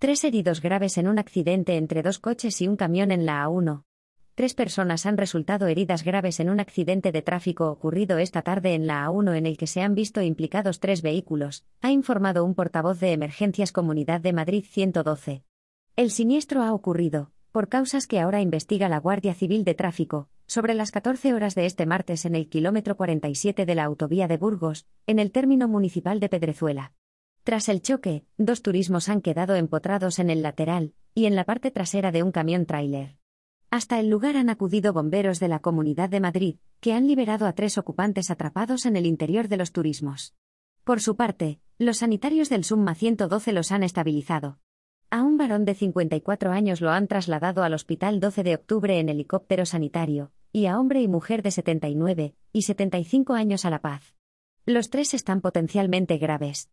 Tres heridos graves en un accidente entre dos coches y un camión en la A1. Tres personas han resultado heridas graves en un accidente de tráfico ocurrido esta tarde en la A1 en el que se han visto implicados tres vehículos, ha informado un portavoz de Emergencias Comunidad de Madrid 112. El siniestro ha ocurrido, por causas que ahora investiga la Guardia Civil de Tráfico, sobre las 14 horas de este martes en el kilómetro 47 de la autovía de Burgos, en el término municipal de Pedrezuela. Tras el choque, dos turismos han quedado empotrados en el lateral y en la parte trasera de un camión tráiler. Hasta el lugar han acudido bomberos de la Comunidad de Madrid, que han liberado a tres ocupantes atrapados en el interior de los turismos. Por su parte, los sanitarios del Summa 112 los han estabilizado. A un varón de 54 años lo han trasladado al hospital 12 de octubre en helicóptero sanitario, y a hombre y mujer de 79 y 75 años a La Paz. Los tres están potencialmente graves.